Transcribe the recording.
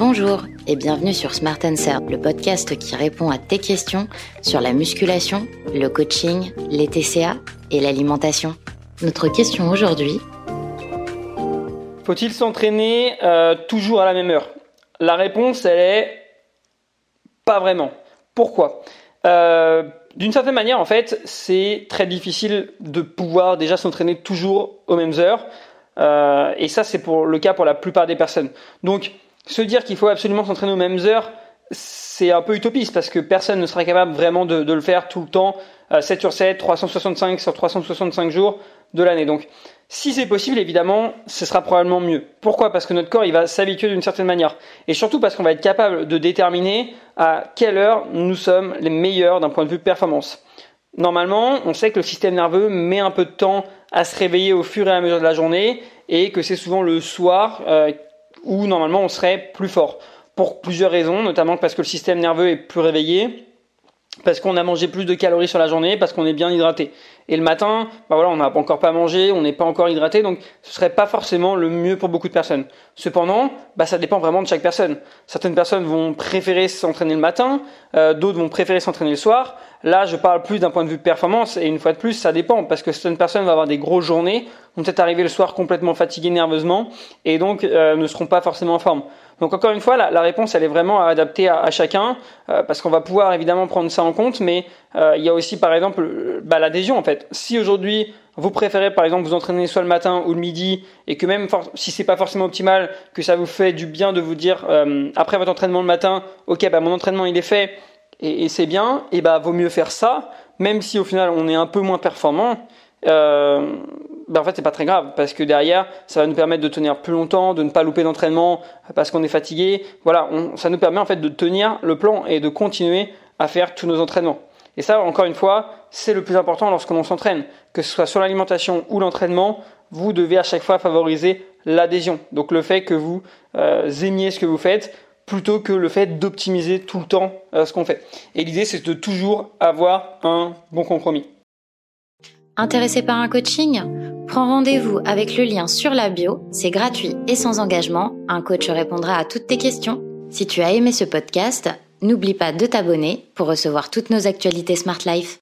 Bonjour et bienvenue sur Smart Answer, le podcast qui répond à tes questions sur la musculation, le coaching, les TCA et l'alimentation. Notre question aujourd'hui Faut-il s'entraîner euh, toujours à la même heure? La réponse, elle est pas vraiment. Pourquoi? Euh, D'une certaine manière, en fait, c'est très difficile de pouvoir déjà s'entraîner toujours aux mêmes heures. Euh, et ça, c'est pour le cas pour la plupart des personnes. Donc, se dire qu'il faut absolument s'entraîner aux mêmes heures, c'est un peu utopiste parce que personne ne sera capable vraiment de, le faire tout le temps, 7 euh, sur 7, 365 sur 365 jours de l'année. Donc, si c'est possible, évidemment, ce sera probablement mieux. Pourquoi? Parce que notre corps, il va s'habituer d'une certaine manière. Et surtout parce qu'on va être capable de déterminer à quelle heure nous sommes les meilleurs d'un point de vue performance. Normalement, on sait que le système nerveux met un peu de temps à se réveiller au fur et à mesure de la journée et que c'est souvent le soir euh, où normalement on serait plus fort. Pour plusieurs raisons, notamment parce que le système nerveux est plus réveillé, parce qu'on a mangé plus de calories sur la journée, parce qu'on est bien hydraté. Et le matin, bah voilà, on n'a encore pas mangé, on n'est pas encore hydraté, donc ce serait pas forcément le mieux pour beaucoup de personnes. Cependant, bah ça dépend vraiment de chaque personne. Certaines personnes vont préférer s'entraîner le matin, euh, d'autres vont préférer s'entraîner le soir. Là, je parle plus d'un point de vue performance, et une fois de plus, ça dépend, parce que certaines personnes vont avoir des grosses journées, peut-être arriver le soir complètement fatiguées nerveusement, et donc euh, ne seront pas forcément en forme. Donc encore une fois, la, réponse, elle est vraiment adaptée à, à chacun, euh, parce qu'on va pouvoir évidemment prendre ça en compte, mais euh, il y a aussi par exemple bah, l'adhésion en fait. Si aujourd'hui vous préférez par exemple vous entraîner soit le matin ou le midi, et que même si c'est pas forcément optimal, que ça vous fait du bien de vous dire après votre entraînement le matin, ok, bah mon entraînement il est fait et, c'est bien, et bah vaut mieux faire ça, même si au final on est un peu moins performant. Ben en fait c'est pas très grave parce que derrière ça va nous permettre de tenir plus longtemps, de ne pas louper d'entraînement parce qu'on est fatigué. Voilà, ça nous permet en fait de tenir le plan et de continuer à faire tous nos entraînements. Et ça, encore une fois, c'est le plus important lorsque l'on s'entraîne, que ce soit sur l'alimentation ou l'entraînement, vous devez à chaque fois favoriser l'adhésion. Donc le fait que vous euh, aimiez ce que vous faites plutôt que le fait d'optimiser tout le temps euh, ce qu'on fait. Et l'idée, c'est de toujours avoir un bon compromis. Intéressé par un coaching? Prends rendez-vous avec le lien sur la bio, c'est gratuit et sans engagement, un coach répondra à toutes tes questions. Si tu as aimé ce podcast, n'oublie pas de t'abonner pour recevoir toutes nos actualités Smart Life.